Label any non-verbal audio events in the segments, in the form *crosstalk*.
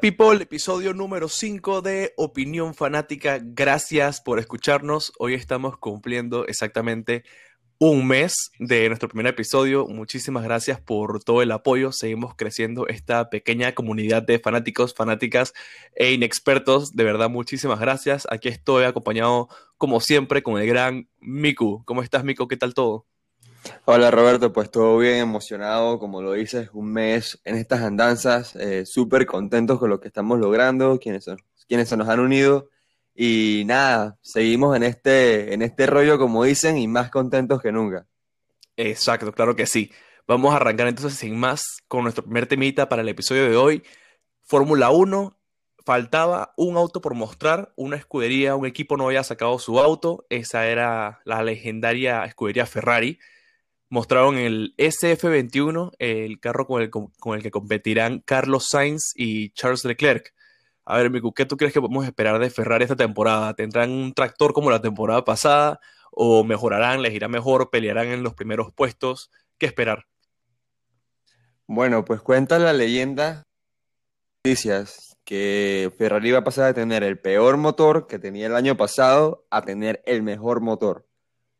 People, episodio número 5 de Opinión Fanática. Gracias por escucharnos. Hoy estamos cumpliendo exactamente un mes de nuestro primer episodio. Muchísimas gracias por todo el apoyo. Seguimos creciendo esta pequeña comunidad de fanáticos, fanáticas e inexpertos. De verdad, muchísimas gracias. Aquí estoy acompañado, como siempre, con el gran Miku. ¿Cómo estás, Miku? ¿Qué tal todo? Hola Roberto, pues todo bien emocionado, como lo dices, un mes en estas andanzas, eh, súper contentos con lo que estamos logrando, quienes, son, quienes se nos han unido y nada, seguimos en este, en este rollo como dicen y más contentos que nunca. Exacto, claro que sí. Vamos a arrancar entonces sin más con nuestro primer temita para el episodio de hoy. Fórmula 1, faltaba un auto por mostrar, una escudería, un equipo no había sacado su auto, esa era la legendaria escudería Ferrari mostraron el SF21, el carro con el, con el que competirán Carlos Sainz y Charles Leclerc. A ver, Miku, ¿qué tú crees que podemos esperar de Ferrari esta temporada? ¿Tendrán un tractor como la temporada pasada? ¿O mejorarán, les irá mejor, pelearán en los primeros puestos? ¿Qué esperar? Bueno, pues cuenta la leyenda noticias que Ferrari va a pasar de tener el peor motor que tenía el año pasado a tener el mejor motor.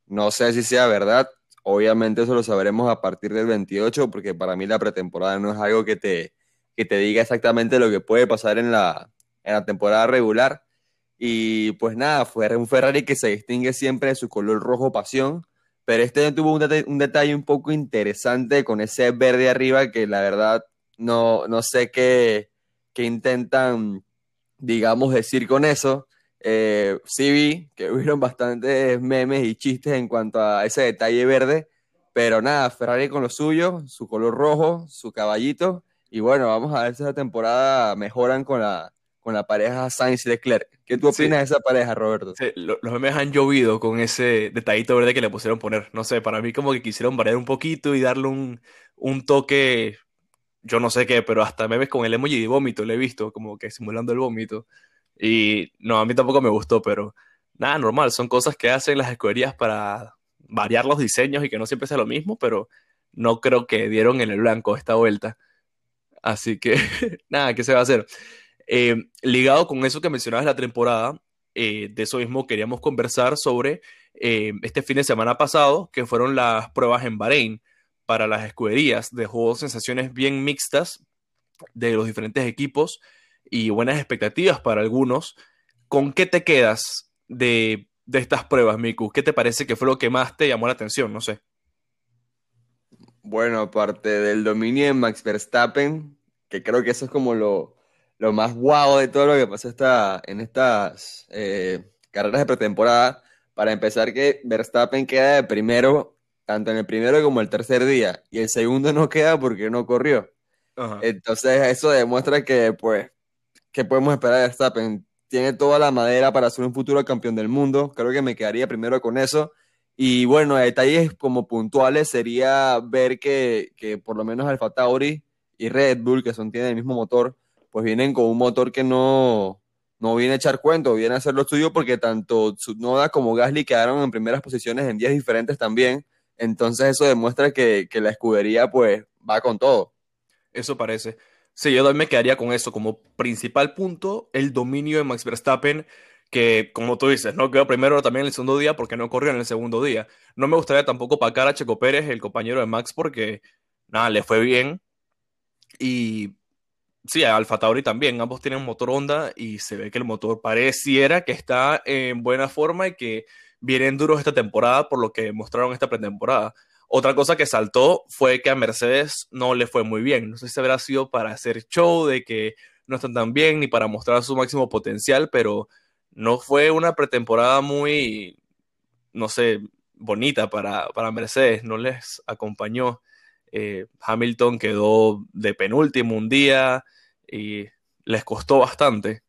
No sé si sea verdad, Obviamente eso lo sabremos a partir del 28, porque para mí la pretemporada no es algo que te, que te diga exactamente lo que puede pasar en la, en la temporada regular. Y pues nada, fue un Ferrari que se distingue siempre de su color rojo pasión, pero este tuvo un, un, detalle un poco interesante con ese verde arriba que la verdad no, no sé qué, qué intentan, digamos, decir con eso. Eh, sí vi que *laughs* hubieron bastantes memes y chistes en cuanto a ese detalle verde, pero nada, Ferrari con lo suyo, su color rojo, su caballito, y bueno, vamos a ver si esa temporada mejoran con la, con la pareja Sainz-Leclerc. ¿Qué tú opinas de esa pareja, Roberto? Sí, los memes han llovido con ese detallito verde que le pusieron poner. No sé, para mí como que quisieron variar un poquito y darle un, un toque, yo no sé qué, pero hasta memes con el emoji de vómito le he visto, como que simulando el vómito. Y no, a mí tampoco me gustó, pero nada, normal, son cosas que hacen las escuderías para variar los diseños y que no siempre sea lo mismo, pero no creo que dieron en el blanco esta vuelta. Así que *laughs* nada, ¿qué se va a hacer? Eh, ligado con eso que mencionabas la temporada, eh, de eso mismo queríamos conversar sobre eh, este fin de semana pasado, que fueron las pruebas en Bahrein para las escuderías. Dejó sensaciones bien mixtas de los diferentes equipos y buenas expectativas para algunos. ¿Con qué te quedas de, estas pruebas, Miku? ¿Qué te parece que fue lo que más te llamó la atención? No sé. Bueno, aparte del dominio de Max Verstappen, que creo que eso es como lo, más guau de todo lo que pasó esta, en estas eh, carreras de pretemporada. Para empezar, que Verstappen queda de primero, tanto en el primero como el tercer día, y el segundo no queda porque no corrió. Entonces, eso demuestra que, pues, ¿qué podemos esperar de Verstappen? Tiene toda la madera para ser un futuro campeón del mundo. Creo que me quedaría primero con eso. Y bueno, detalles como puntuales sería ver que, que por lo menos Alfa Tauri y Red Bull, que son, tienen el mismo motor, pues vienen con un motor que no, no viene a echar cuento, viene a hacer lo suyo porque tanto Tsunoda como Gasly quedaron en primeras posiciones en días diferentes también. Entonces eso demuestra que, que la escudería pues va con todo. Eso parece. Sí, yo también me quedaría con eso como principal punto, el dominio de Max Verstappen, que como tú dices, no quedó primero también en el segundo día porque no corrió en el segundo día. No me gustaría tampoco pagar a Checo Pérez, el compañero de Max, porque nada, le fue bien. Y sí, a Alfa Tauri también, ambos tienen motor Honda y se ve que el motor pareciera que está en buena forma y que vienen duros esta temporada por lo que mostraron esta pretemporada. Otra cosa que saltó fue que a Mercedes no le fue muy bien. No sé si habrá sido para hacer show de que no están tan bien ni para mostrar su máximo potencial, pero no fue una pretemporada muy, no sé, bonita para, para Mercedes. No les acompañó. Eh, Hamilton quedó de penúltimo un día y les costó bastante.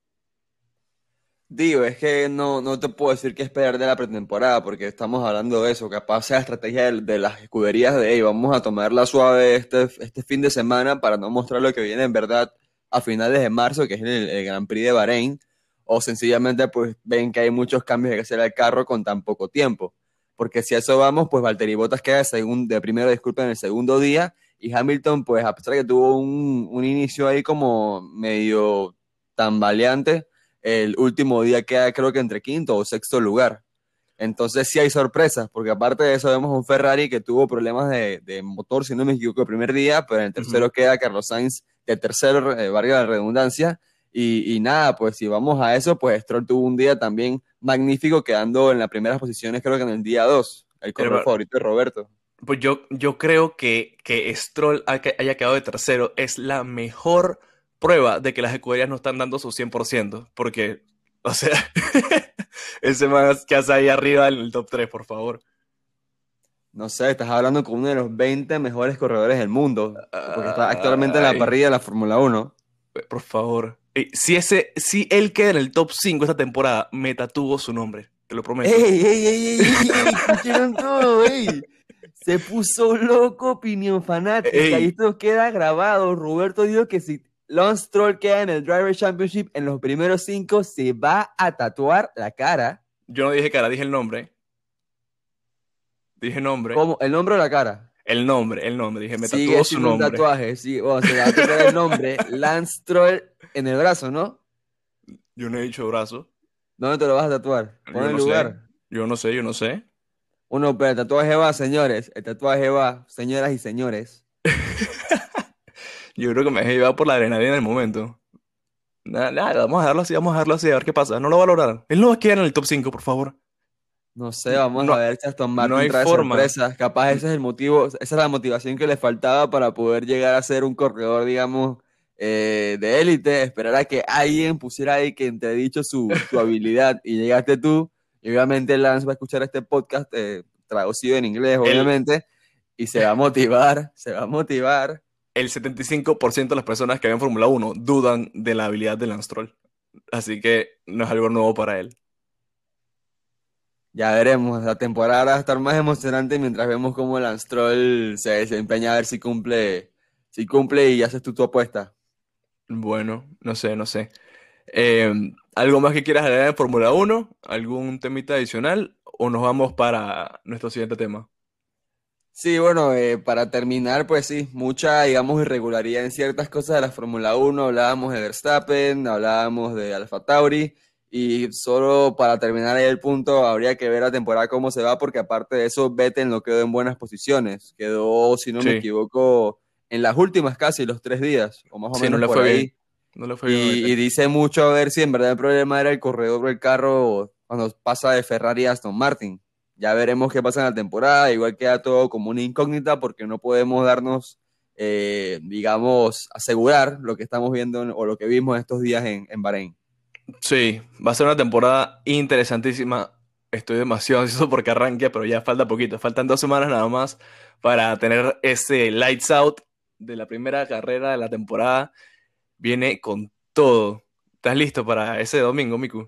Digo, es que no, no te puedo decir qué esperar de la pretemporada, porque estamos hablando de eso, capaz sea estrategia de, de las escuderías de, hey, vamos a tomarla suave este, este fin de semana para no mostrar lo que viene en verdad a finales de marzo, que es el, el Grand Prix de Bahrein, o sencillamente pues ven que hay muchos cambios que hacer al carro con tan poco tiempo. Porque si a eso vamos, pues Valtteri Bottas queda de, de primero, disculpen, en el segundo día, y Hamilton, pues a pesar de que tuvo un, un inicio ahí como medio tambaleante, el último día queda creo que entre quinto o sexto lugar. Entonces sí hay sorpresas, porque aparte de eso vemos un Ferrari que tuvo problemas de, de motor, si no me equivoco, el primer día, pero en el tercero queda Carlos Sainz de tercero, eh, valga la redundancia, y, y nada, pues si vamos a eso, pues Stroll tuvo un día también magnífico, quedando en las primeras posiciones creo que en el día 2, el corredor Pero- favorito de Roberto. Pues yo, yo creo que, que Stroll haya quedado de tercero es la mejor prueba de que las escuderías no están dando su 100%. Porque, *laughs* o sea, *laughs* ese más que hace ahí arriba en el top 3, por favor. No sé, estás hablando con uno de los 20 mejores corredores del mundo, porque está actualmente en la parrilla de la Fórmula 1. Por favor. Eh, Si, ese, si él queda en el top 5 esta temporada, me tatuó su nombre. Te lo prometo. ¡Ey, ey, ey, ey, ey! Todo, ey. Se puso loco, opinión fanática. Ey. Y esto queda grabado. Roberto dijo que si Lance Stroll queda en el Driver Championship en los primeros cinco, se va a tatuar la cara. Yo no dije cara, dije el nombre. Dije nombre. ¿Cómo? ¿El nombre o la cara? El nombre, el nombre. Dije, me Sigue tatuó su siendo un nombre. tatuaje. Sí, bueno, se va a tatuar el nombre. *laughs* Lance Stroll en el brazo, ¿no? Yo no he dicho brazo. ¿Dónde te lo vas a tatuar? Pon el no sé. lugar. Yo no sé, yo no sé. Uno, pero el tatuaje va, señores. El tatuaje va, señoras y señores. *laughs* Yo creo que me dejé llevar por la adrenalina en el momento. Nada, nada, vamos a dejarlo así, vamos a dejarlo así, a ver qué pasa. No lo va a lograr. Él no va a quedar en el top 5, por favor. No sé, vamos No- a ver si Aston Martin no hay trae forma. sorpresas. Capaz ese es el motivo, esa es la motivación que le faltaba para poder llegar a ser un corredor, digamos, eh, de élite. Esperar a que alguien pusiera ahí que entredicho su, su habilidad y llegaste tú. Y obviamente Lance va a escuchar este podcast eh, traducido en inglés, obviamente, y se va a motivar, se va a motivar. El 75% de las personas que ven Fórmula 1 dudan de la habilidad de Lance Stroll. Así que no es algo nuevo para él. Ya veremos, la temporada va a estar más emocionante mientras vemos cómo Lance Stroll se desempeña a ver si cumple, si cumple y haces tú tu apuesta. Bueno, no sé, no sé. Eh, ¿algo más que quieras agregar en Fórmula 1? ¿Algún temita adicional? ¿O nos vamos para nuestro siguiente tema? Sí, bueno, eh, para terminar, pues sí, mucha, digamos, irregularidad en ciertas cosas de la Fórmula 1. Hablábamos de Verstappen, hablábamos de Alfa Tauri, y solo para terminar ahí el punto, habría que ver la temporada cómo se va, porque aparte de eso, Vettel no quedó en buenas posiciones. Quedó, si no me equivoco, en las últimas casi los tres días, o más o Sí, menos no por fue ahí. bien. No le fue Y, y dice mucho a ver si en verdad el problema era el corredor o el carro cuando pasa de Ferrari a Aston Martin. Ya veremos qué pasa en la temporada. Igual queda todo como una incógnita porque no podemos darnos, eh, digamos, asegurar lo que estamos viendo en- o lo que vimos estos días en, en Bahrein. Sí, va a ser una temporada interesantísima. Estoy demasiado ansioso porque arranque, pero ya falta poquito. Faltan dos semanas nada más para tener ese lights out de la primera carrera de la temporada. Viene con todo. ¿Estás listo para ese domingo, Miku?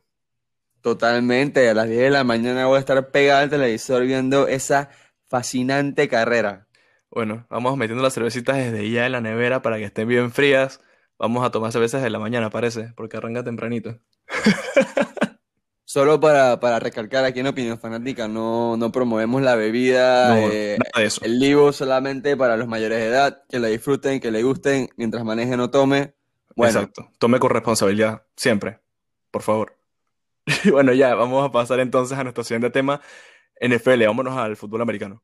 Totalmente. A las 10 de la mañana voy a estar pegado al televisor viendo esa fascinante carrera. Bueno, vamos metiendo las cervecitas desde ya en la nevera para que estén bien frías. Vamos a tomar cervezas de la mañana, parece, porque arranca tempranito. Solo para, para recalcar aquí en Opinión Fanática, no, no promovemos la bebida. No, eh, eso. El Livo solamente para los mayores de edad, que la disfruten, que le gusten, mientras maneje no tome. Bueno, Exacto. Tome con responsabilidad, siempre. Por favor. *laughs* Bueno, ya, vamos a pasar entonces a nuestro siguiente tema. NFL, vámonos al fútbol americano.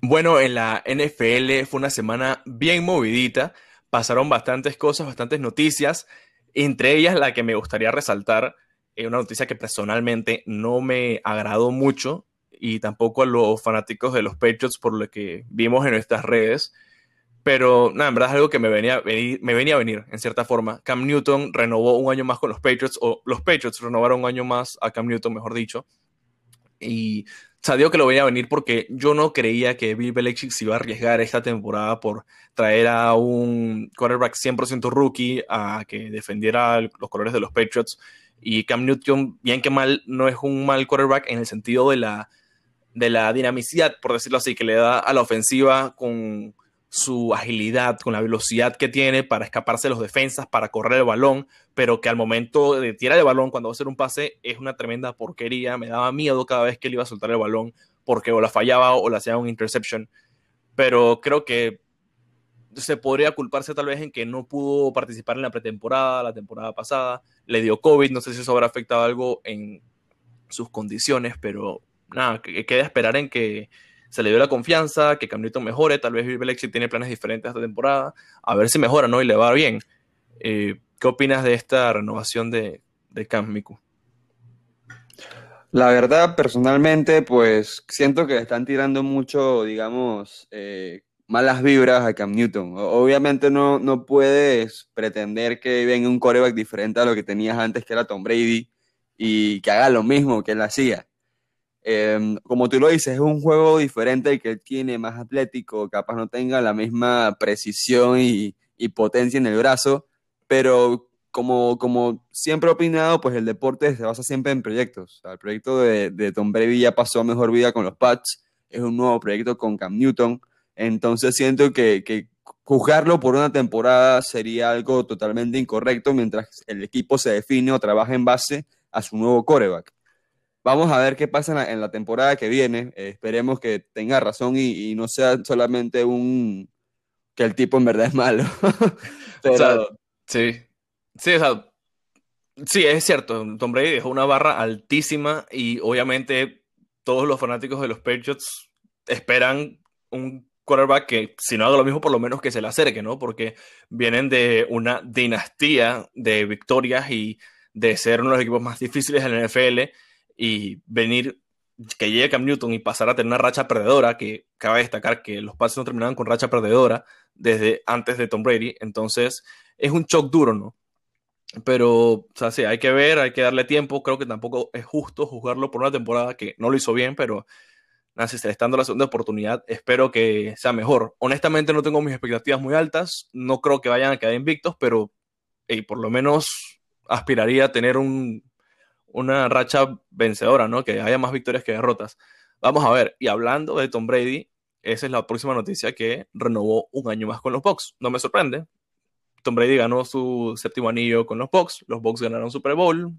Bueno, en la NFL fue una semana bien movidita. Pasaron bastantes cosas, bastantes noticias. Entre ellas, la que me gustaría resaltar, es una noticia que personalmente no me agradó mucho y tampoco a los fanáticos de los Patriots por lo que vimos en nuestras redes. Pero nada, en verdad es algo que me venía, me venía a venir, en cierta forma. Cam Newton renovó un año más con los Patriots, o los Patriots renovaron un año más a Cam Newton, mejor dicho. Y digo que lo veía venir porque yo no creía que Bill Belichick se iba a arriesgar esta temporada por traer a un quarterback 100% rookie a que defendiera los colores de los Patriots. Y Cam Newton, bien que mal, no es un mal quarterback en el sentido de la, de la dinamicidad, por decirlo así, que le da a la ofensiva con su agilidad, con la velocidad que tiene para escaparse de los defensas, para correr el balón, pero que al momento de tirar el balón, cuando va a hacer un pase, es una tremenda porquería. Me daba miedo cada vez que él iba a soltar el balón, porque o la fallaba o la hacía un interception. Pero creo que se podría culparse tal vez en que no pudo participar en la pretemporada, la temporada pasada, le dio COVID, no sé si eso habrá afectado algo en sus condiciones, pero nada, que queda esperar en que se le dio la confianza, que Cam Newton mejore, tal vez Bill tiene planes diferentes esta temporada, a ver si mejora, ¿no? Y le va bien. Eh, ¿Qué opinas de esta renovación de, de Cam Miku? La verdad, personalmente, pues siento que están tirando mucho, digamos, eh, malas vibras a Cam Newton. Obviamente no, no puedes pretender que venga un coreback diferente a lo que tenías antes, que era Tom Brady, y que haga lo mismo que él hacía. Em, como tú lo dices, es un juego diferente el que él tiene, más atlético, capaz no tenga la misma precisión y, potencia en el brazo, pero como, como siempre he opinado, pues el deporte se basa siempre en proyectos. el proyecto de, Tom Brady ya pasó a mejor vida con los Pats, es un nuevo proyecto con Cam Newton, entonces siento que, que juzgarlo por una temporada sería algo totalmente incorrecto mientras el equipo se define o trabaja en base a su nuevo coreback. Vamos a ver qué pasa en la, temporada que viene. Eh, esperemos que tenga razón y, no sea solamente un que el tipo en verdad es malo. *laughs* sí. Sí, sí, es cierto. Tom Brady dejó una barra altísima y obviamente todos los fanáticos de los Patriots esperan un quarterback que, si no haga lo mismo, por lo menos que se le acerque, ¿no? Porque vienen de una dinastía de victorias y de ser uno de los equipos más difíciles en la NFL y venir, que llegue Cam Newton y pasar a tener una racha perdedora, que cabe destacar que los pases no terminaban con racha perdedora desde antes de Tom Brady, entonces es un shock duro, ¿no? Pero, o sea, sí, hay que ver, hay que darle tiempo, creo que tampoco es justo juzgarlo por una temporada que no lo hizo bien, pero nada, si se le está dando la segunda oportunidad, espero que sea mejor. Honestamente no tengo mis expectativas muy altas, no creo que vayan a quedar invictos, pero por lo menos aspiraría a tener un una racha vencedora, ¿no? Que haya más victorias que derrotas. Vamos a ver, y hablando de Tom Brady, esa es la próxima noticia que renovó un año más con los Bucks. No me sorprende. Tom Brady ganó su séptimo anillo con los Bucks, los Bucks ganaron Super Bowl,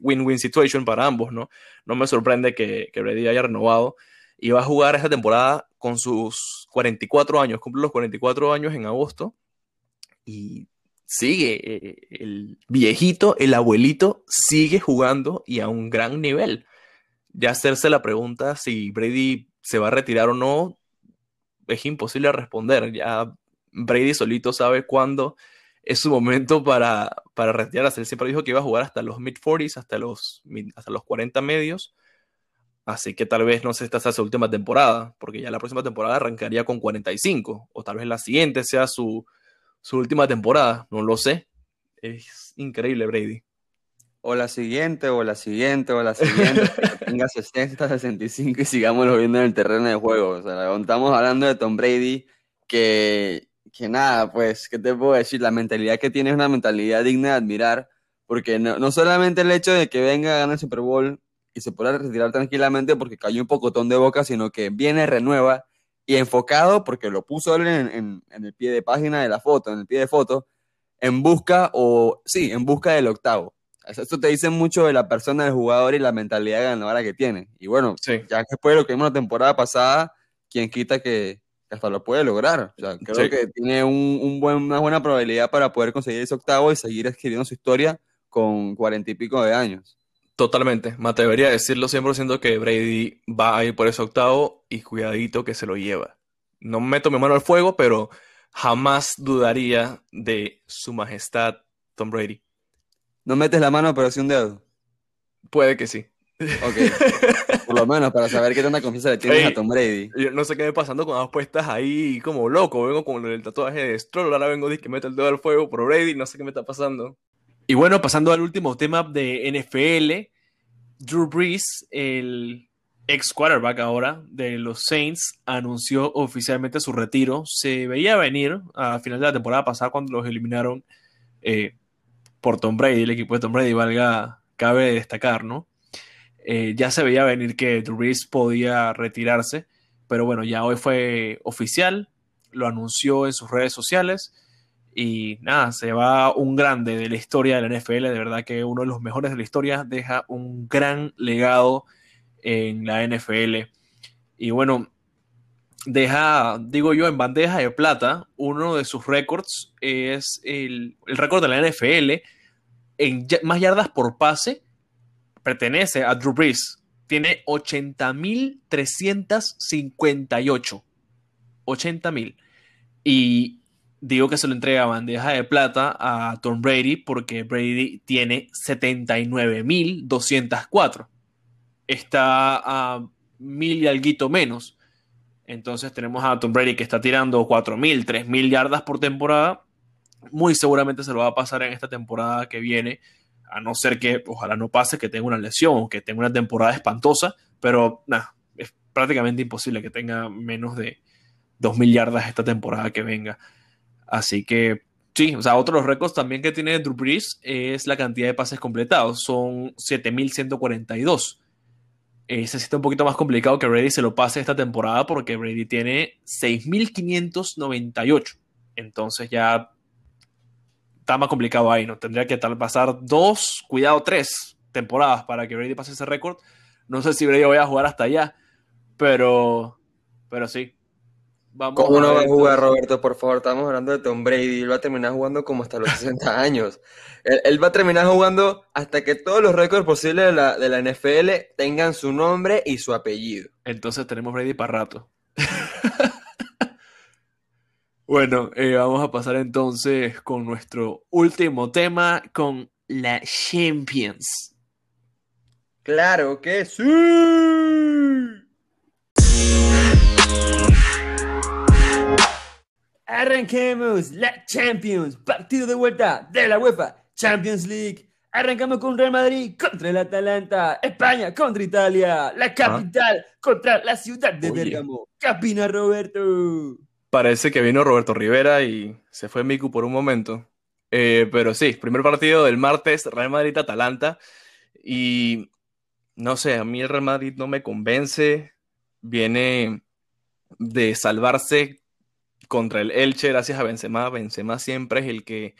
win-win situation para ambos, ¿no? No me sorprende que, que Brady haya renovado y va a jugar esta temporada con sus 44 años, cumple los 44 años en agosto y sigue, eh, el viejito, el abuelito, sigue jugando y a un gran nivel. Ya hacerse la pregunta si Brady se va a retirar o no, es imposible responder. Ya Brady solito sabe cuándo es su momento para, para retirarse. Él siempre dijo que iba a jugar hasta los mid-40s, hasta los, hasta los 40 medios. Así que tal vez no sé, esta sea su última temporada, porque ya la próxima temporada arrancaría con 45, o tal vez la siguiente sea su, su última temporada, no lo sé. Es increíble, Brady. O la siguiente, o la siguiente, o la siguiente, que tenga 60, 65 y sigamos viendo en el terreno de juego. O sea, estamos hablando de Tom Brady, que, que nada, pues, ¿qué te puedo decir? La mentalidad que tiene es una mentalidad digna de admirar, porque no, no solamente el hecho de que venga a ganar el Super Bowl y se pueda retirar tranquilamente porque cayó un pocotón de boca, sino que viene, renueva y enfocado, porque lo puso él en, el pie de página de la foto, en el pie de foto, en busca, o sí, en busca del octavo. Esto te dice mucho de la persona, del jugador y la mentalidad ganadora que tiene. Y bueno, ya que después de lo que vimos la temporada pasada, quien quita que, hasta lo puede lograr. O sea, creo que tiene un, buen, una buena probabilidad para poder conseguir ese octavo y seguir escribiendo su historia con cuarenta y pico de años. Totalmente. Me atrevería a decirlo siempre siendo que Brady va a ir por ese octavo y cuidadito que se lo lleva. No meto mi mano al fuego, pero jamás dudaría de su majestad Tom Brady. ¿No metes la mano pero sí un dedo? Puede que sí. Ok. Por lo menos para saber qué tanta confianza le tienes a Tom Brady. Yo no sé qué me pasando con las puestas ahí como loco. Vengo con el tatuaje de Stroll, ahora vengo de que mete el dedo al fuego por Brady, no sé qué me está pasando. Y bueno, pasando al último tema de NFL, Drew Brees, el ex quarterback ahora de los Saints, anunció oficialmente su retiro. Se veía venir a final de la temporada pasada cuando los eliminaron eh, por Tom Brady, el equipo de Tom Brady, valga, cabe destacar, ¿no? Eh, ya se veía venir que Drew Brees podía retirarse, pero bueno, ya hoy fue oficial, lo anunció en sus redes sociales y nada, se va un grande de la historia de la NFL, de verdad que uno de los mejores de la historia, deja un gran legado en la NFL. Y bueno, deja, digo yo, en bandeja de plata, uno de sus récords es el, récord de la NFL en más yardas por pase, pertenece a Drew Brees. Tiene 80.358. 80.000. Y digo que se lo entrega bandeja de plata a Tom Brady porque Brady tiene 79.204 está a mil y algo menos. Entonces tenemos a Tom Brady que está tirando 4.000, 3.000 yardas por temporada. Muy seguramente se lo va a pasar en esta temporada que viene, a no ser que ojalá no pase, que tenga una lesión que tenga una temporada espantosa, pero nada, es prácticamente imposible que tenga menos de 2.000 yardas esta temporada que venga. Así que sí, o sea, otro de los récords también que tiene Drew Brees es la cantidad de pases completados, son 7.142 ese sí está un poquito más complicado que Brady se lo pase esta temporada porque Brady tiene 6.598. Entonces ya está más complicado ahí, ¿no? Tendría que pasar dos, cuidado, tres temporadas para que Brady pase ese récord. No sé si Brady vaya a jugar hasta allá, pero, pero sí, ¿Cómo no va a jugar Roberto? Por favor, estamos hablando de Tom Brady. Él va a terminar jugando como hasta los 60 *laughs* años. Él, va a terminar jugando hasta que todos los récords posibles de la, de la NFL tengan su nombre y su apellido. Entonces tenemos Brady para rato. *laughs* bueno, eh, vamos a pasar entonces con nuestro último tema, con la Champions. Claro que sí. Arranquemos la Champions, partido de vuelta de la UEFA Champions League. Arrancamos con Real Madrid contra el Atalanta, España contra Italia, la capital contra la ciudad de Bergamo. Capina Roberto. Parece que vino Roberto Rivera y se fue Miku por un momento. Eh, pero sí, primer partido del martes, Real Madrid-Atalanta. Y no sé, a mí el Real Madrid no me convence. Viene de salvarse contra el Elche, gracias a Benzema. Benzema siempre es el que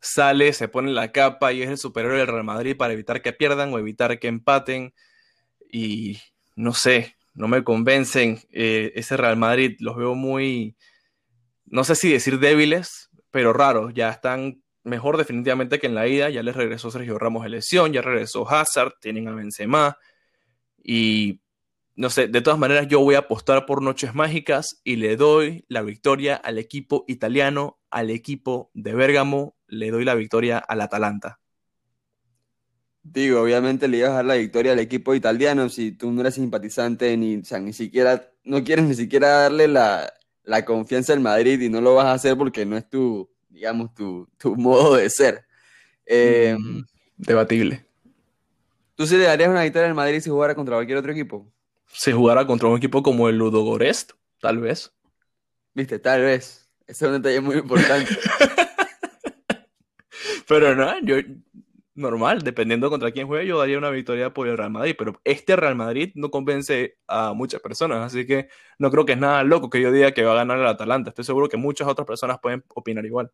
sale, se pone la capa y es el superior del Real Madrid para evitar que pierdan o evitar que empaten. Y no sé, no me convencen. Eh, ese Real Madrid los veo muy, no sé si decir débiles, pero raros. Ya están mejor definitivamente que en la ida. Ya les regresó Sergio Ramos de lesión, ya regresó Hazard, tienen a Benzema. Y no sé, de todas maneras yo voy a apostar por Noches Mágicas y le doy la victoria al equipo italiano, al equipo de Bérgamo, le doy la victoria al Atalanta. Digo, obviamente le ibas a dar la victoria al equipo italiano si tú no eres simpatizante ni, o sea, ni siquiera, no quieres ni siquiera darle la, confianza al Madrid y no lo vas a hacer porque no es tu, digamos, tu, modo de ser. Eh, mm, debatible. ¿Tú sí le darías una victoria al Madrid si jugara contra cualquier otro equipo? Se jugara contra un equipo como el Ludogorest, tal vez. Viste, tal vez. Ese es un detalle muy importante. *laughs* pero no, yo normal, dependiendo contra quién juegue, yo daría una victoria por el Real Madrid, pero este Real Madrid no convence a muchas personas, así que no creo que es nada loco que yo diga que va a ganar el Atalanta. Estoy seguro que muchas otras personas pueden opinar igual.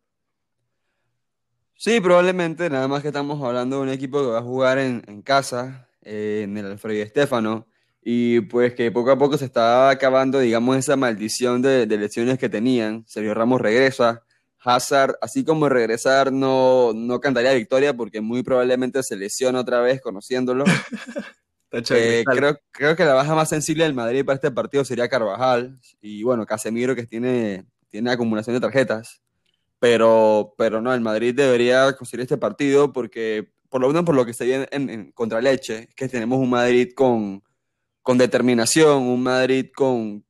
Sí, probablemente, nada más que estamos hablando de un equipo que va a jugar en, casa, eh, en el Alfredo Estefano y pues que poco a poco se estaba acabando, digamos, esa maldición de, de lesiones que tenían. Sergio Ramos regresa, Hazard, así como regresar, no, no cantaría victoria porque muy probablemente se lesiona otra vez, conociéndolo. *laughs* Eh, creo, creo que la baja más sensible del Madrid para este partido sería Carvajal y bueno, Casemiro que tiene, tiene acumulación de tarjetas. Pero, pero no, el Madrid debería conseguir este partido porque, por lo menos por lo que se ve en, en, contra Leche, que tenemos un Madrid con, con determinación, un Madrid con,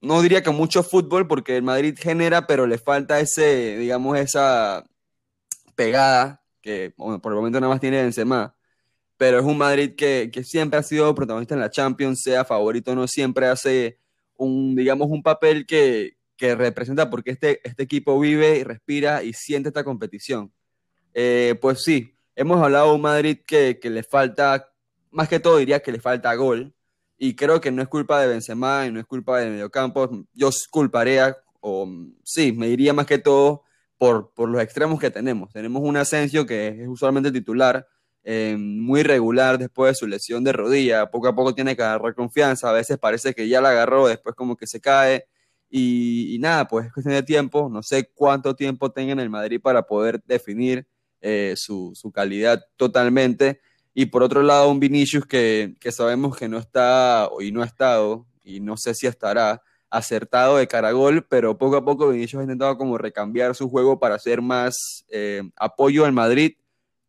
no diría que mucho fútbol, porque el Madrid genera, pero le falta ese, digamos, esa pegada que por el momento nada más tiene Benzema. pero es un Madrid que, que siempre ha sido protagonista en la Champions, sea favorito o no, siempre hace un, digamos, un papel que, que representa porque este, este equipo vive y respira y siente esta competición. Eh, pues sí, hemos hablado de un Madrid que, que, le falta, más que todo diría que le falta gol, y creo que no es culpa de Benzema y no es culpa del mediocampo, yo culparía, o sí, me diría más que todo por, por los extremos que tenemos. Tenemos un Asensio que es usualmente titular, eh, muy regular después de su lesión de rodilla, poco a poco tiene que agarrar confianza, a veces parece que ya la agarró, después como que se cae, y, y, nada, pues es cuestión de tiempo. No sé cuánto tiempo tenga en el Madrid para poder definir eh, su, su, calidad totalmente. Y por otro lado, un Vinicius que, que, sabemos que no está y no ha estado, y no sé si estará acertado de cara a gol, pero poco a poco Vinicius ha intentado como recambiar su juego para hacer más eh, apoyo al Madrid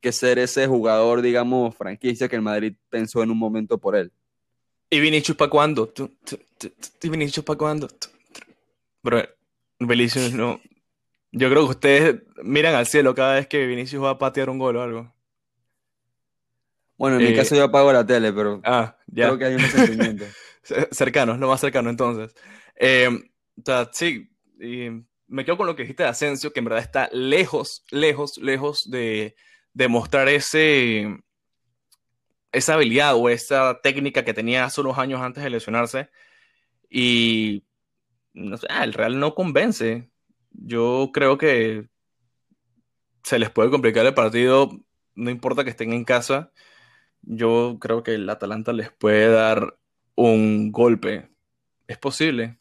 que ser ese jugador, digamos, franquicia que el Madrid pensó en un momento por él. ¿Y Vinicius para cuándo? ¿Y Vinicius para cuándo? Pero Vinicius no. Yo creo que ustedes miran al cielo cada vez que Vinicius va a patear un gol o algo. Bueno, en eh, mi caso yo apago la tele, pero ah, ya. creo que hay un sentimiento. *laughs* Cercanos, lo más cercano entonces. Eh, o sea, sí, y me quedo con lo que dijiste de Asensio, que en verdad está lejos, lejos, lejos de, de mostrar ese, esa habilidad o esa técnica que tenía hace unos años antes de lesionarse. Y no sé, el Real no convence. Yo creo que se les puede complicar el partido, no importa que estén en casa. Yo creo que el Atalanta les puede dar un golpe. Es posible,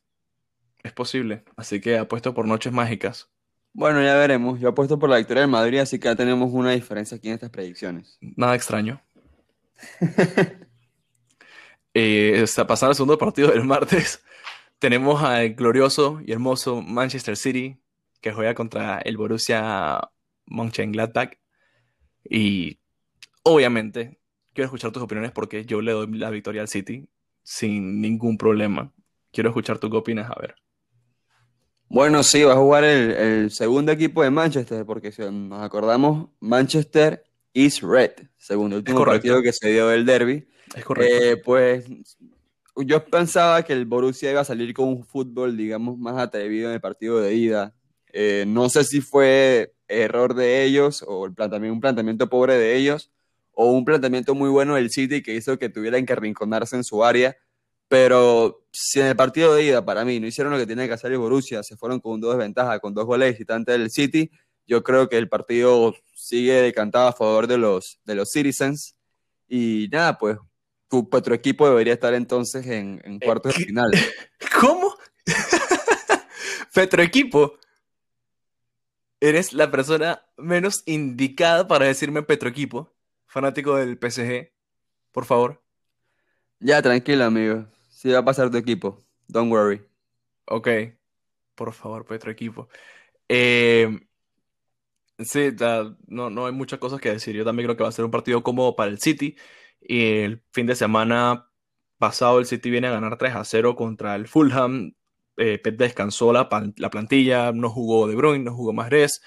es posible. Así que apuesto por noches mágicas. Bueno, ya veremos. Yo apuesto por la victoria del Madrid, así que ya tenemos una diferencia aquí en estas predicciones. Nada extraño. *laughs* eh, pasando al segundo partido del martes, *laughs* tenemos al glorioso y hermoso Manchester City que juega contra el Borussia Mönchengladbach y obviamente quiero escuchar tus opiniones porque yo le doy la victoria al City sin ningún problema. Quiero escuchar tus opinas, a ver. Bueno, sí, va a jugar el, el, segundo equipo de Manchester, porque si nos acordamos, Manchester is red, segundo último partido que se dio del derby. Es correcto. Eh, pues yo pensaba que el Borussia iba a salir con un fútbol, digamos, más atrevido en el partido de ida. Eh, no sé si fue error de ellos o el planteamiento, un planteamiento pobre de ellos o un planteamiento muy bueno del City que hizo que tuvieran que arrinconarse en su área. Pero si en el partido de ida, para mí, no hicieron lo que tenía que hacer el Borussia, se fueron con dos desventajas, con dos goles visitantes del City, yo creo que el partido sigue decantado a favor de los, de los Citizens. Y nada, pues tu otro equipo debería estar entonces en, en cuartos de final. *laughs* ¿Cómo? *laughs* Petroequipo. Eres la persona menos indicada para decirme Petroequipo, fanático del PSG. Por favor. Ya, tranquilo, amigo. Sí va a pasar tu equipo. Don't worry. Ok. Por favor, Petroequipo. Eh, sí, no, no hay muchas cosas que decir. Yo también creo que va a ser un partido cómodo para el City. Y el fin de semana pasado el City viene a ganar 3 a 0 contra el Fulham. Eh, Pep descansó la, la, plantilla, no jugó De Bruyne, no jugó Mahrez.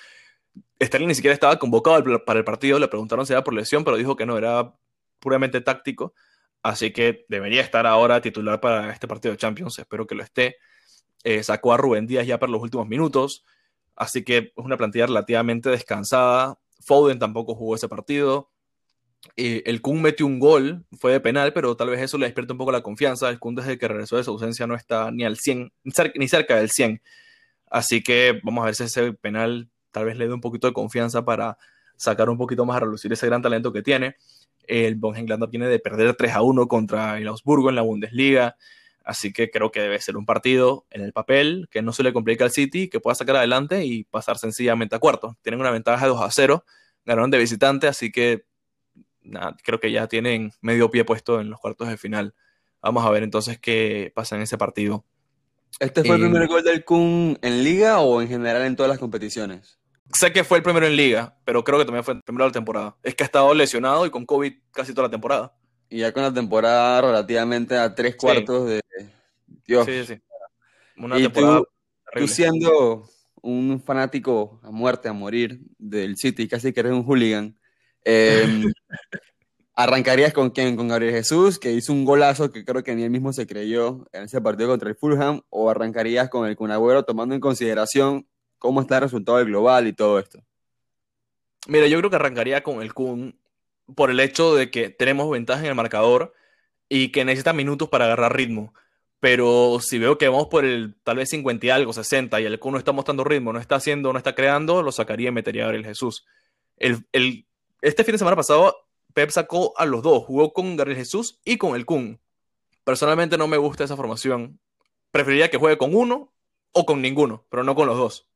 Sterling ni siquiera estaba convocado para el partido, le preguntaron si era por lesión, pero dijo que no, era puramente táctico. Así que debería estar ahora titular para este partido de Champions, espero que lo esté. Eh, sacó a Rubén Díaz ya para los últimos minutos, así que es una plantilla relativamente descansada. Foden tampoco jugó ese partido. Eh, el Kun metió un gol, fue de penal, pero tal vez eso le despierta un poco la confianza. El Kun desde que regresó de su ausencia no está ni al 100, ni cerca del 100. Así que vamos a ver si ese penal tal vez le dé un poquito de confianza para sacar un poquito más a relucir ese gran talento que tiene. El Mönchengladbach tiene de perder 3 a 1 contra el Augsburgo en la Bundesliga. Así que creo que debe ser un partido en el papel que no se le complica al City, que pueda sacar adelante y pasar sencillamente a cuarto. Tienen una ventaja de 2 a 0, ganaron de visitante, así que creo que ya tienen medio pie puesto en los cuartos de final. Vamos a ver entonces qué pasa en ese partido. ¿Este fue el primer gol del Kun en liga o en general en todas las competiciones? Sé que fue el primero en liga, pero creo que también fue el primero de la temporada. Es que ha estado lesionado y con COVID casi toda la temporada. Y ya con la temporada relativamente a tres cuartos sí. de... Dios. Sí, sí. Una y temporada tú, tú, siendo un fanático a muerte, a morir del City, casi que eres un hooligan, eh, *laughs* ¿Arrancarías con quién? ¿Con Gabriel Jesús, que hizo un golazo que creo que ni él mismo se creyó en ese partido contra el Fulham? ¿O arrancarías con el Kun Agüero tomando en consideración cómo está el resultado del global y todo esto? Mira, yo creo que arrancaría con el Kun por el hecho de que tenemos ventaja en el marcador y que necesita minutos para agarrar ritmo. Pero si veo que vamos por el tal vez 50 y algo, 60, y el Kun no está mostrando ritmo, no está haciendo, no está creando, lo sacaría y metería a Gabriel Jesús. El, este fin de semana pasado Pep sacó a los dos, jugó con Gabriel Jesús y con el Kun. Personalmente no me gusta esa formación. Preferiría que juegue con uno o con ninguno, pero no con los dos.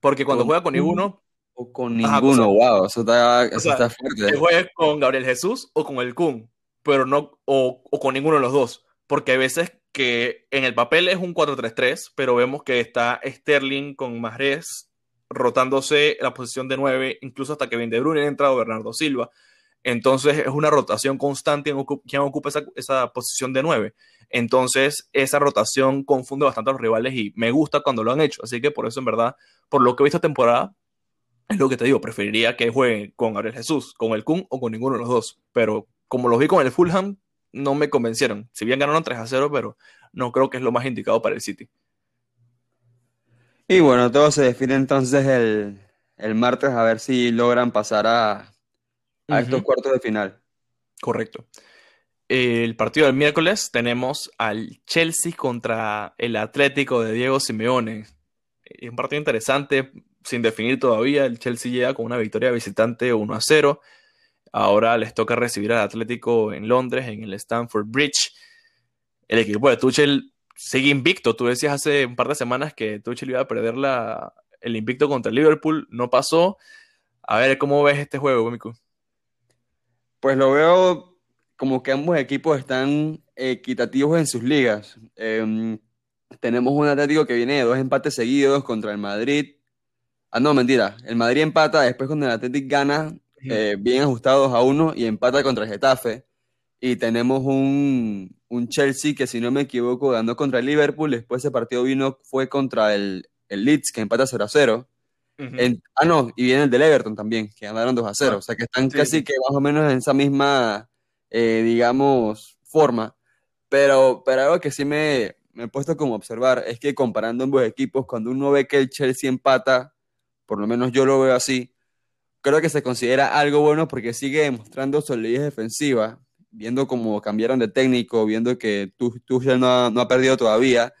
Porque cuando juega con ninguno. O con ninguno, wow, eso, está, fuerte. Que juegue con Gabriel Jesús o con el Kun, pero no, o, o con ninguno de los dos. Porque hay veces que en el papel es un 4-3-3, pero vemos que está Sterling con Mahrez rotándose la posición de 9, incluso hasta que Kevin De Bruyne ha entrado Bernardo Silva. Entonces es una rotación constante en quien ocupa esa, posición de 9. Entonces esa rotación confunde bastante a los rivales y me gusta cuando lo han hecho. Así que por eso en verdad, por lo que he visto temporada, es lo que te digo, preferiría que juegue con Gabriel Jesús, con el Kun o con ninguno de los dos. Pero como los vi con el Fulham, no me convencieron. Si bien ganaron 3 a 0, pero no creo que es lo más indicado para el City. Y bueno, todo se define entonces el, el martes a ver si logran pasar a, a estos cuartos de final. Correcto. El partido del miércoles tenemos al Chelsea contra el Atlético de Diego Simeone. Es un partido interesante, sin definir todavía. El Chelsea llega con una victoria visitante 1 a 0. Ahora les toca recibir al Atlético en Londres, en el Stamford Bridge. El equipo de Tuchel sigue invicto. Tú decías hace un par de semanas que Tuchel iba a perder la, el invicto contra el Liverpool. No pasó. A ver, ¿cómo ves este juego, Miku? Pues lo veo como que ambos equipos están equitativos en sus ligas. Em, tenemos un Atlético que viene de dos empates seguidos contra el Madrid. Ah, no, mentira. El Madrid empata, después cuando el Atlético gana, eh, bien ajustados a uno y empata contra el Getafe. Y tenemos un, Chelsea que, si no me equivoco, ganó contra el Liverpool. Después ese partido vino, fue contra el, el Leeds, que empata 0 a 0 ah, no, y viene el del Everton también, que ganaron 2 a 0. o sea que están casi que más o menos en esa misma, eh, digamos, forma. Pero, pero algo que sí me, me he puesto como observar es que comparando ambos equipos, cuando uno ve que el Chelsea empata, por lo menos yo lo veo así, creo que se considera algo bueno porque sigue demostrando solidez defensiva, viendo cómo cambiaron de técnico, viendo que Tuchel no, no ha perdido todavía.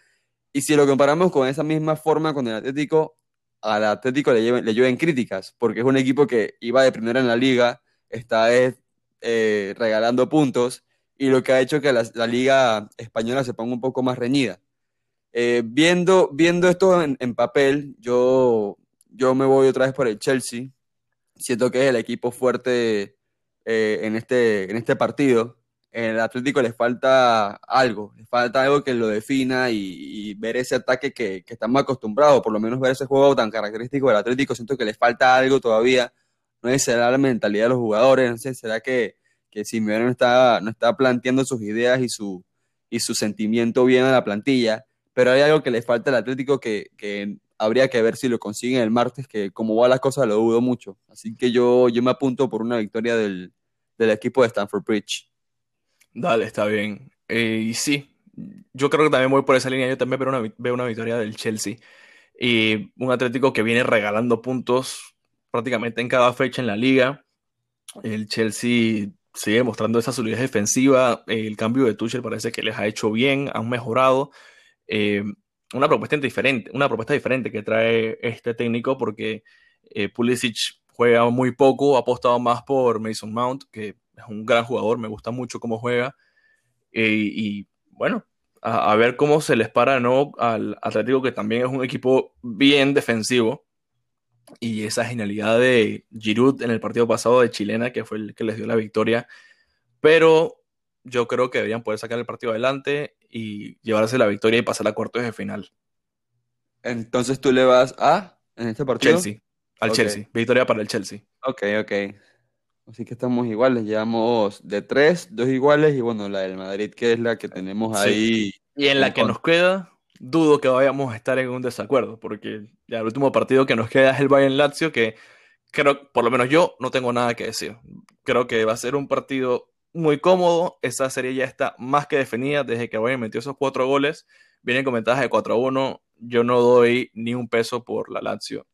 Y si lo comparamos con esa misma forma con el Atlético, al Atlético le, lleven, críticas, porque es un equipo que iba de primera en la liga, está eh, regalando puntos, y lo que ha hecho que la, liga española se ponga un poco más reñida. Eh, viendo, viendo esto en, papel, yo, yo me voy otra vez por el Chelsea. Siento que es el equipo fuerte eh, en, este, en este partido el Atlético le falta algo, le falta algo que lo defina y, ver ese ataque que, que, estamos acostumbrados, por lo menos ver ese juego tan característico del Atlético, siento que le falta algo todavía, no es será la mentalidad de los jugadores, no sé, será que, que Simeone no está, no está planteando sus ideas y su, y su sentimiento bien a la plantilla, pero hay algo que le falta al Atlético que, que habría que ver si lo consiguen el martes, que como va las cosas lo dudo mucho, así que yo, yo me apunto por una victoria del, del equipo de Stanford Bridge. Dale, está bien. Eh, y sí, yo creo que también voy por esa línea. Yo también veo una, veo una victoria del Chelsea. Y un Atlético que viene regalando puntos prácticamente en cada fecha en la liga. El Chelsea sigue mostrando esa solidez defensiva. El cambio de Tuchel parece que les ha hecho bien, han mejorado. Eh, una propuesta diferente, una propuesta diferente que trae este técnico porque eh, Pulisic juega muy poco, ha apostado más por Mason Mount, que es un gran jugador, me gusta mucho cómo juega. Eh, y bueno, a, ver cómo se les para ¿no? al Atlético, que también es un equipo bien defensivo. Y esa genialidad de Giroud en el partido pasado de Chilena, que fue el que les dio la victoria. Pero yo creo que deberían poder sacar el partido adelante y llevarse la victoria y pasar a cuartos de final. Entonces tú le vas a, en este partido. Chelsea, al Chelsea, victoria para el Chelsea. Ok, ok. Así que estamos iguales, llevamos de tres, dos iguales y bueno, la del Madrid que es la que tenemos ahí. Y en la que nos queda, dudo que vayamos a estar en un desacuerdo, porque ya el último partido que nos queda es el Bayern Lazio, que creo, por lo menos yo, no tengo nada que decir. Creo que va a ser un partido muy cómodo. Esa serie ya está más que definida desde que Bayern metió esos cuatro goles. Vienen con ventaja de 4 a 1. Yo no doy ni un peso por la Lazio.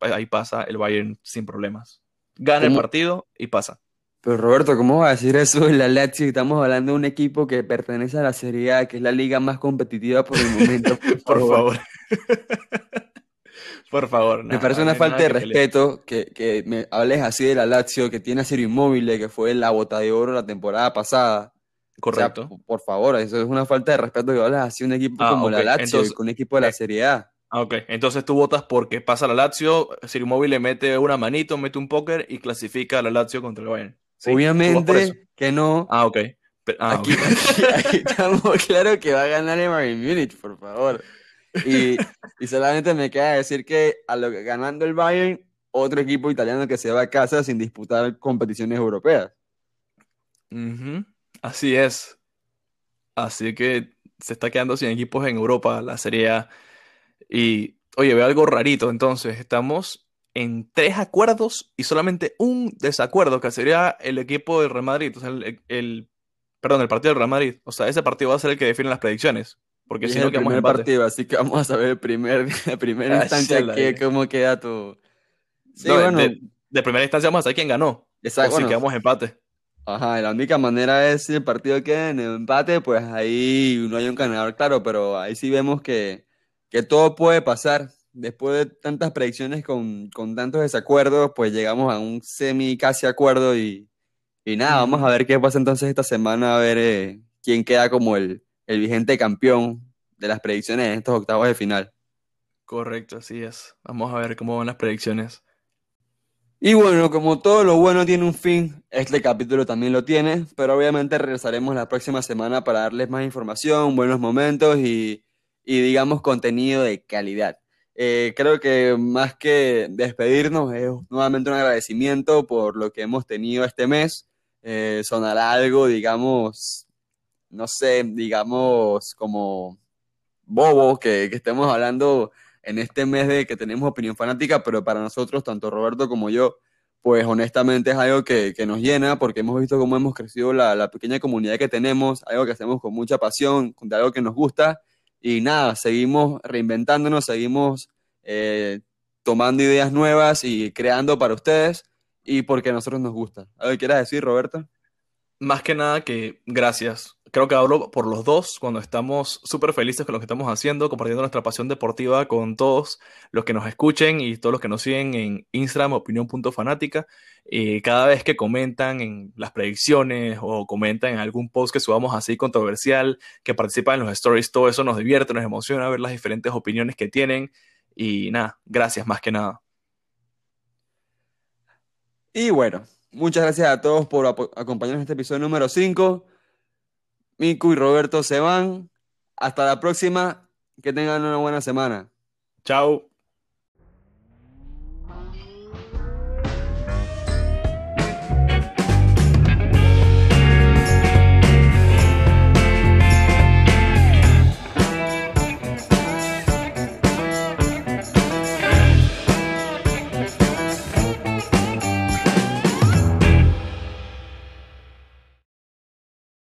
Ahí pasa el Bayern sin problemas. Gana el partido y pasa. Pero Roberto, ¿cómo vas a decir eso de la Lazio? Estamos hablando de un equipo que pertenece a la Serie A, que es la liga más competitiva por el momento. *laughs* Por favor. *laughs* Por favor. Me parece una falta de que respeto que, que me hables así de la Lazio, que tiene a Ciro Inmóvil, que fue la bota de oro la temporada pasada. O sea, Correcto. por favor, eso es una falta de respeto que hables así de un equipo Ah, como la Lazio, entonces- un equipo de la eh, Serie A. Ah, ok. Entonces tú votas porque pasa la Lazio, Sir Móvil le mete una manito, mete un póker y clasifica a la Lazio contra el Bayern. ¿Sí? Obviamente que no. Ah, ok. Pe- ah, Aquí, ok. *laughs* aquí- aquí estamos *laughs* claro que va a ganar el Bayern Múnich, por favor. Y, y solamente me queda decir que a lo que ganando el Bayern, otro equipo italiano que se va a casa sin disputar competiciones europeas. Ujú, Así es. Así que se está quedando sin equipos en Europa, la Serie A. Y, oye, veo algo rarito. Entonces, estamos en tres acuerdos y solamente un desacuerdo, que sería el equipo del Real Madrid. O sea, el, el- perdón, el partido del Real Madrid. O sea, ese partido va a ser el que define las predicciones. Porque si no, el primer empate. partido, así que vamos a saber el primer, *laughs* la primera Ah, instancia la que, de- cómo queda tu... Sí, No, bueno, de, de primera instancia vamos a saber quién ganó. exacto, o si bueno, quedamos empate. Ajá, la única manera es si el partido queda en empate, pues ahí no hay un ganador claro, pero ahí sí vemos que, que todo puede pasar. Después de tantas predicciones con, con tantos desacuerdos, pues llegamos a un semi casi acuerdo y, y nada, vamos a ver qué pasa entonces esta semana, a ver eh, quién queda como el, el vigente campeón de las predicciones en estos octavos de final. Correcto, así es. Vamos a ver cómo van las predicciones. Y bueno, como todo lo bueno tiene un fin, este capítulo también lo tiene, pero obviamente regresaremos la próxima semana para darles más información, buenos momentos y, y digamos contenido de calidad. Eh, creo que más que despedirnos es nuevamente un agradecimiento por lo que hemos tenido este mes. Eh, sonará algo, digamos, no sé, digamos como bobo que, que estemos hablando en este mes de que tenemos opinión fanática, pero para nosotros, tanto Roberto como yo, pues honestamente es algo que, que nos llena porque hemos visto cómo hemos crecido la, la pequeña comunidad que tenemos, algo que hacemos con mucha pasión, de algo que nos gusta y nada, seguimos reinventándonos, seguimos eh, tomando ideas nuevas y creando para ustedes y porque a nosotros nos gusta. ¿Algo quieras decir, Roberto? Más que nada que gracias. Creo que hablo por los dos cuando estamos súper felices con lo que estamos haciendo, compartiendo nuestra pasión deportiva con todos los que nos escuchen y todos los que nos siguen en Instagram, opinión.fanática. Y cada vez que comentan en las predicciones o comentan en algún post que subamos así controversial, que participan en los stories, todo eso nos divierte, nos emociona ver las diferentes opiniones que tienen. Y nada, gracias más que nada. Y bueno, muchas gracias a todos por acompañarnos en este episodio número 5. Miku y Roberto se van. Hasta la próxima. Que tengan una buena semana. Chao.